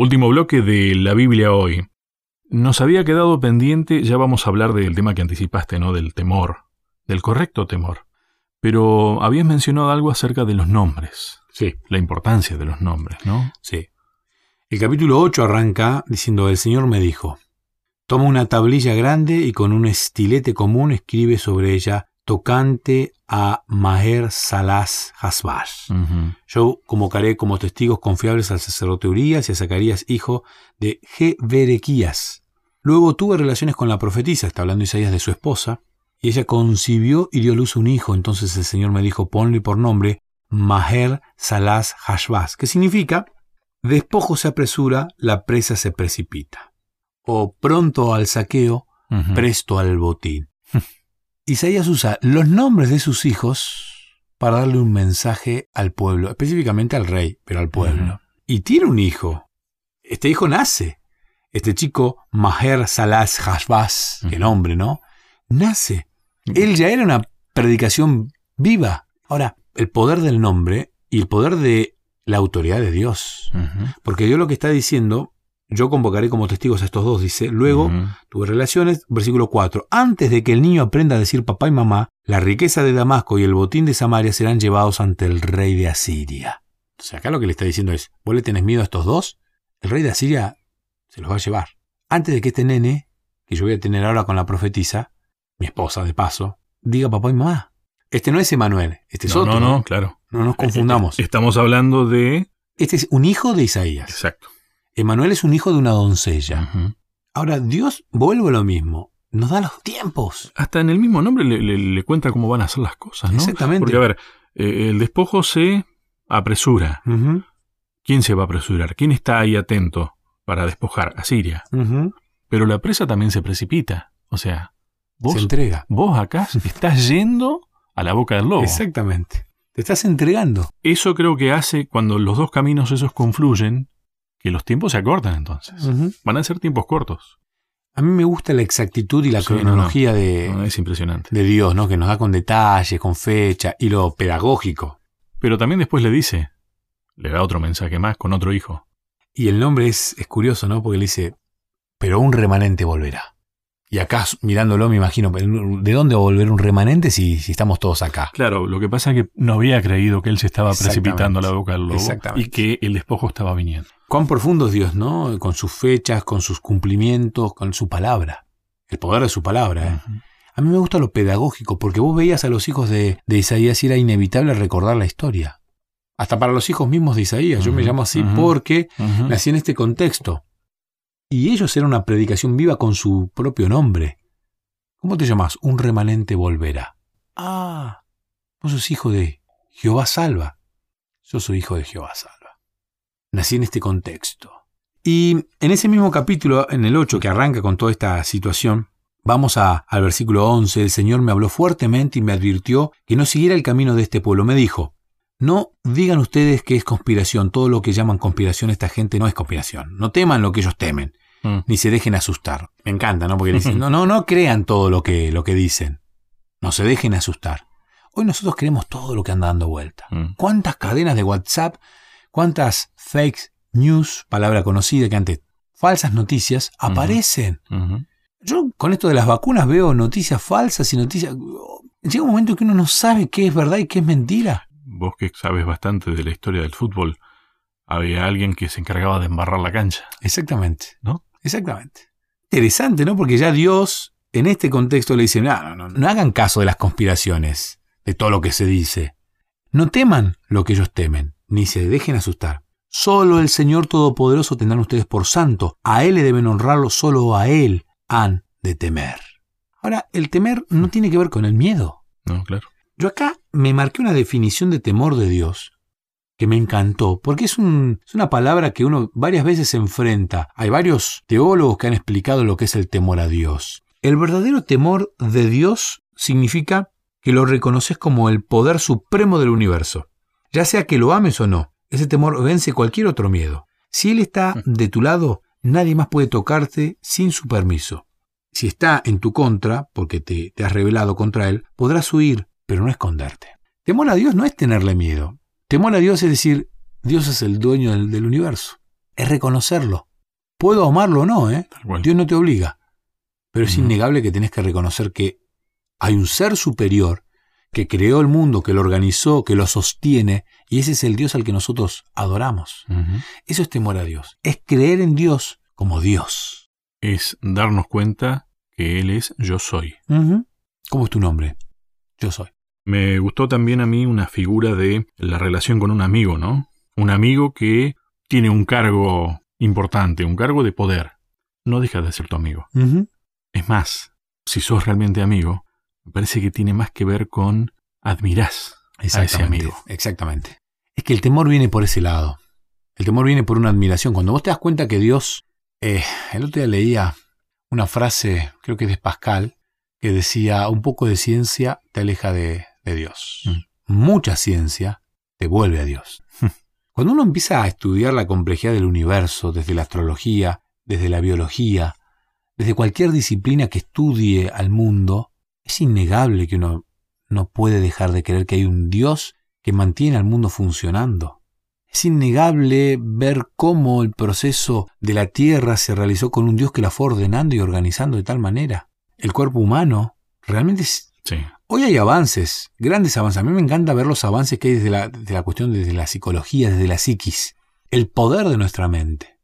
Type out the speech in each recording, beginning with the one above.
Último bloque de la Biblia hoy. Nos había quedado pendiente, ya vamos a hablar del tema que anticipaste, ¿no? Del temor, del correcto temor. Pero habías mencionado algo acerca de los nombres. Sí. La importancia de los nombres, ¿no? Sí. El capítulo 8 arranca diciendo, el Señor me dijo, toma una tablilla grande y con un estilete común escribe sobre ella tocante a Maher Salas Hasbash. Yo convocaré como testigos confiables al sacerdote Urias y a Zacarías, hijo de Jeberequías. Luego tuve relaciones con la profetisa, está hablando Isaías de su esposa, y ella concibió y dio a luz un hijo. Entonces el Señor me dijo, ponle por nombre Maher Salas Hashbaz, que significa, despojo se apresura, la presa se precipita. O pronto al saqueo, presto al botín. Isaías usa los nombres de sus hijos para darle un mensaje al pueblo, específicamente al rey, pero al pueblo. Y tiene un hijo. Este hijo nace. Este chico, Maher Salas Hashbaz, qué Ujú. nombre, ¿no? Nace. Él ya era una predicación viva. Ahora, el poder del nombre y el poder de la autoridad de Dios. Porque Dios lo que está diciendo, yo convocaré como testigos a estos dos, dice, luego tuve relaciones, versículo 4, antes de que el niño aprenda a decir papá y mamá, la riqueza de Damasco y el botín de Samaria serán llevados ante el rey de Asiria. Entonces acá lo que le está diciendo es, ¿vos le tenés miedo a estos dos? El rey de Asiria se los va a llevar. Antes de que este nene, que yo voy a tener ahora con la profetisa, mi esposa de paso, diga papá y mamá. Este no es Emanuel, este es No, otro. no, no, claro. No nos confundamos. Estamos hablando de... Este es un hijo de Isaías. Exacto. Emanuel es un hijo de una doncella. Ahora, Dios vuelve a lo mismo. Nos da los tiempos. Hasta en el mismo nombre le, le- le cuenta cómo van a ser las cosas, ¿no? Exactamente. Porque, a ver, eh, el despojo se apresura. ¿Quién se va a apresurar? ¿Quién está ahí atento para despojar? A Siria. Pero la presa también se precipita. O sea, vos, Se entrega. vos acá estás yendo a la boca del lobo. Exactamente. Te estás entregando. Eso creo que hace cuando los dos caminos esos confluyen, que los tiempos se acortan entonces. Van a ser tiempos cortos. A mí me gusta la exactitud y la Sí, no, cronología de, No, es impresionante. de Dios, ¿no? Que nos da con detalles, con fecha y lo pedagógico. Pero también después le dice, le da otro mensaje más con otro hijo. Y el nombre es, es curioso, ¿no? Porque le dice, pero un remanente volverá. Y acá, mirándolo, me imagino, ¿de dónde va a volver un remanente si, si estamos todos acá? Claro, lo que pasa es que no había creído que él se estaba precipitando a la boca del lobo y que el despojo estaba viniendo. Cuán profundo es Dios, ¿no? Con sus fechas, con sus cumplimientos, con su palabra. El poder de su palabra, ¿eh? A mí me gusta lo pedagógico, porque vos veías a los hijos de, de Isaías y era inevitable recordar la historia. Hasta para los hijos mismos de Isaías. Yo me llamo así porque nací en este contexto. Y ellos eran una predicación viva con su propio nombre. ¿Cómo te llamas? Un remanente volverá. Ah, vos sos hijo de Jehová salva. Yo soy hijo de Jehová salva. Nací en este contexto. Y en ese mismo capítulo, en el 8, que arranca con toda esta situación, vamos a, al versículo 11. El Señor me habló fuertemente y me advirtió que no siguiera el camino de este pueblo. Me dijo, no digan ustedes que es conspiración. Todo lo que llaman conspiración esta gente no es conspiración. No teman lo que ellos temen, Mm. ni se dejen asustar. Me encanta, ¿no? Porque dicen, no, no, no crean todo lo que, lo que dicen. No se dejen asustar. Hoy nosotros creemos todo lo que anda dando vuelta. Mm. ¿Cuántas cadenas de WhatsApp, cuántas fake news, palabra conocida que antes, falsas noticias, aparecen? Yo con esto de las vacunas veo noticias falsas y noticias... Llega un momento que uno no sabe qué es verdad y qué es mentira. Vos que sabes bastante de la historia del fútbol, había alguien que se encargaba de embarrar la cancha. Exactamente. ¿No? Exactamente. Interesante, ¿no? Porque ya Dios en este contexto le dice, no, no, no, no hagan caso de las conspiraciones, de todo lo que se dice. No teman lo que ellos temen, ni se dejen asustar. Solo el Señor Todopoderoso tendrán ustedes por santo. A Él le deben honrarlo, solo a Él han de temer. Ahora, el temer no tiene que ver con el miedo. No, claro. Yo acá me marqué una definición de temor de Dios que me encantó, porque es, un- es una palabra que uno varias veces se enfrenta. Hay varios teólogos que han explicado lo que es el temor a Dios. El verdadero temor de Dios significa que lo reconoces como el poder supremo del universo. Ya sea que lo ames o no, ese temor vence cualquier otro miedo. Si Él está de tu lado, nadie más puede tocarte sin su permiso. Si está en tu contra, porque te, te has rebelado contra Él, podrás huir, pero no esconderte. Temor a Dios no es tenerle miedo. Temor a Dios es decir, Dios es el dueño del, del universo. es reconocerlo. Puedo amarlo o no, ¿eh? Dios no te obliga. Pero es innegable que tenés que reconocer que hay un ser superior que creó el mundo, que lo organizó, que lo sostiene, y ese es el Dios al que nosotros adoramos. Eso es temor a Dios. Es creer en Dios como Dios. Es darnos cuenta que Él es yo soy. ¿Cómo es tu nombre? Yo soy. Me gustó también a mí una figura de la relación con un amigo, ¿no? Un amigo que tiene un cargo importante, un cargo de poder. No deja de ser tu amigo. Es más, si sos realmente amigo, me parece que tiene más que ver con admirás a ese Exactamente, amigo. Exactamente. Es que el temor viene por ese lado. El temor viene por una admiración. Cuando vos te das cuenta que Dios... eh, el otro día leía una frase, creo que es de Pascal, que decía, un poco de ciencia te aleja de, de Dios. Mucha ciencia te vuelve a Dios. Cuando uno empieza a estudiar la complejidad del universo, desde la astrología, desde la biología, desde cualquier disciplina que estudie al mundo, es innegable que uno no puede dejar de creer que hay un Dios que mantiene al mundo funcionando. Es innegable ver cómo el proceso de la Tierra se realizó con un Dios que la fue ordenando y organizando de tal manera. El cuerpo humano realmente es... Sí. Hoy hay avances, grandes avances. A mí me encanta ver los avances que hay desde la, desde la cuestión, desde la psicología, desde la psiquis. El poder de nuestra mente.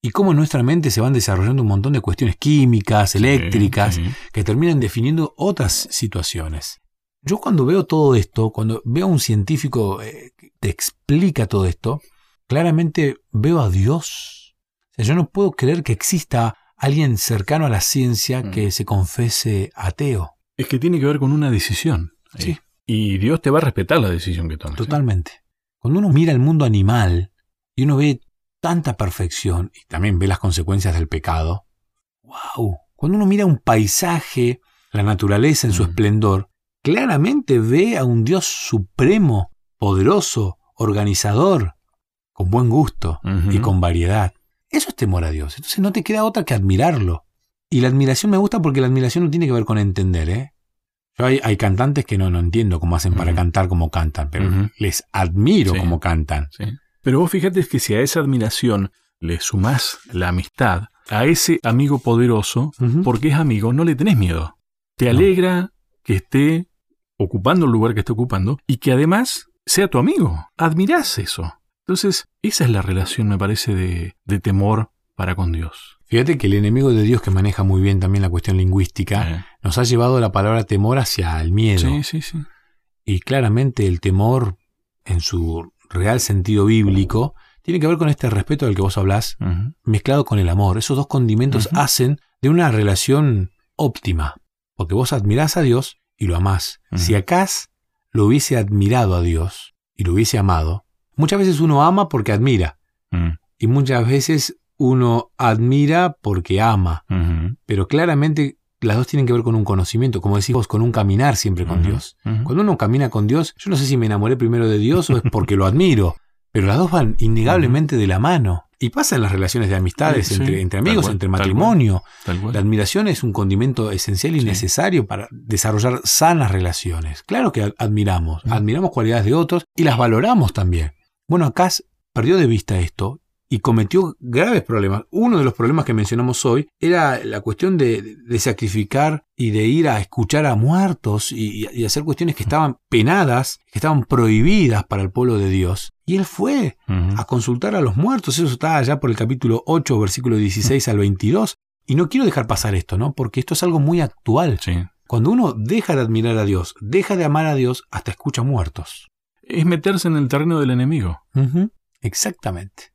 Y cómo en nuestra mente se van desarrollando un montón de cuestiones químicas, eléctricas, Sí, sí. que terminan definiendo otras situaciones. Yo cuando veo todo esto, cuando veo a un científico eh, que te explica todo esto, claramente veo a Dios. O sea, yo no puedo creer que exista alguien cercano a la ciencia Mm. que se confese ateo. Es que tiene que ver con una decisión. ahí. Sí. Y Dios te va a respetar la decisión que tomes. ¿eh? Totalmente. Cuando uno mira el mundo animal y uno ve tanta perfección y también ve las consecuencias del pecado, wow. Cuando uno mira un paisaje, la naturaleza en su Mm. esplendor, claramente ve a un Dios supremo, poderoso, organizador, con buen gusto y con variedad. Eso es temor a Dios. Entonces no te queda otra que admirarlo. Y la admiración me gusta porque la admiración no tiene que ver con entender, ¿eh? Yo hay, hay cantantes que no, no entiendo cómo hacen para cantar como cantan, pero les admiro Sí. como cantan. Sí. Pero vos fíjate que si a esa admiración le sumás la amistad, a ese amigo poderoso, porque es amigo, no le tenés miedo. Te No. alegra que esté ocupando el lugar que esté ocupando y que además sea tu amigo. Admirás eso. Entonces, esa es la relación, me parece, de, de temor para con Dios. Fíjate que el enemigo de Dios, que maneja muy bien también la cuestión lingüística, Eh, nos ha llevado la palabra temor hacia el miedo. sí, sí, sí. Y claramente el temor, en su real sentido bíblico, tiene que ver con este respeto del que vos hablás, mezclado con el amor. Esos dos condimentos hacen de una relación óptima. Porque vos admirás a Dios y lo amás. Si Acaz lo hubiese admirado a Dios y lo hubiese amado, muchas veces uno ama porque admira. Mm, Y muchas veces uno admira porque ama. Pero claramente las dos tienen que ver con un conocimiento, como decís vos, con un caminar siempre con Dios. Cuando uno camina con Dios, yo no sé si me enamoré primero de Dios o es porque lo admiro, pero las dos van innegablemente de la mano. Y pasa en las relaciones de amistades, Sí, entre, amigos, cual, entre tal cual. matrimonio. Tal cual. La admiración es un condimento esencial y Sí. necesario para desarrollar sanas relaciones. Claro que ad- admiramos, admiramos cualidades de otros y las valoramos también. Bueno, acá perdió de vista esto y cometió graves problemas. Uno de los problemas que mencionamos hoy era la cuestión de, de sacrificar y de ir a escuchar a muertos y, y hacer cuestiones que estaban penadas, que estaban prohibidas para el pueblo de Dios. Y él fue a consultar a los muertos. Eso está allá por el capítulo 8, versículo 16 al 22. Y no quiero dejar pasar esto, ¿no? Porque esto es algo muy actual. Sí. Cuando uno deja de admirar a Dios, deja de amar a Dios, hasta escucha muertos. Es meterse en el terreno del enemigo. Exactamente.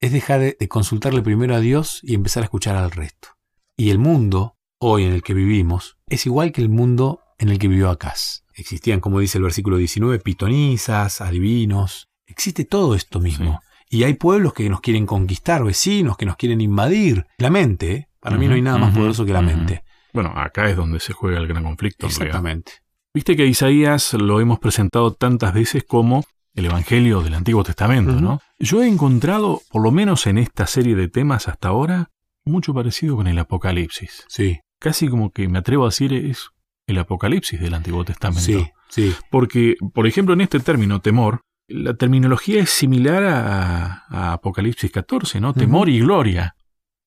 Es dejar de, consultarle primero a Dios y empezar a escuchar al resto. Y el mundo, hoy en el que vivimos, es igual que el mundo en el que vivió Acaz. Existían, como dice el versículo 19, pitonizas, adivinos. Existe todo esto mismo. Y hay pueblos que nos quieren conquistar, vecinos que nos quieren invadir. La mente, ¿eh? para mí no hay nada más poderoso que la mente. Bueno, acá es donde se juega el gran conflicto. en realidad. Exactamente. Viste que Isaías lo hemos presentado tantas veces como el Evangelio del Antiguo Testamento. ¿no? Yo he encontrado, por lo menos en esta serie de temas hasta ahora, mucho parecido con el Apocalipsis. Sí, Casi como que me atrevo a decir es el Apocalipsis del Antiguo Testamento. sí, sí. Porque, por ejemplo, en este término temor, La terminología es similar a, a Apocalipsis 14, ¿no? Temor y gloria.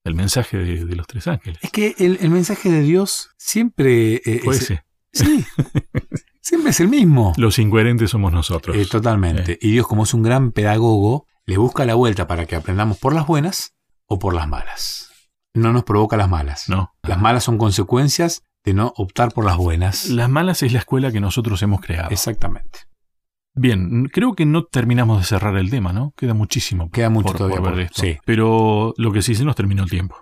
El mensaje de, de los tres ángeles. Es que el, el mensaje de Dios siempre... eh, Fue es- ese. Sí, siempre es el mismo. Los incoherentes somos nosotros. Eh, totalmente. Y Dios, como es un gran pedagogo, le busca la vuelta para que aprendamos por las buenas o por las malas. No nos provoca las malas. No. Las malas son consecuencias de no optar por las buenas. Las malas es la escuela que nosotros hemos creado. Exactamente. Bien, creo que no terminamos de cerrar el tema, ¿no? Queda muchísimo. Queda mucho por, todavía por esto. sí. Pero lo que sí se nos terminó el tiempo.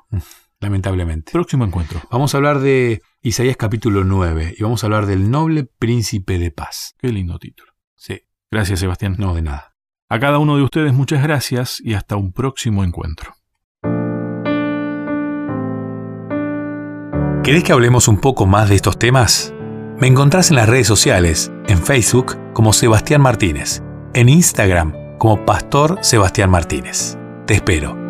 Lamentablemente. Próximo encuentro. Vamos a hablar de Isaías capítulo 9 y vamos a hablar del noble príncipe de paz. Qué lindo título. Sí. Gracias, Sebastián. No, de nada. A cada uno de ustedes muchas gracias y hasta un próximo encuentro. ¿Querés que hablemos un poco más de estos temas? Me encontrás en las redes sociales, en Facebook como Sebastián Martínez, en Instagram como Pastor Sebastián Martínez. Te espero.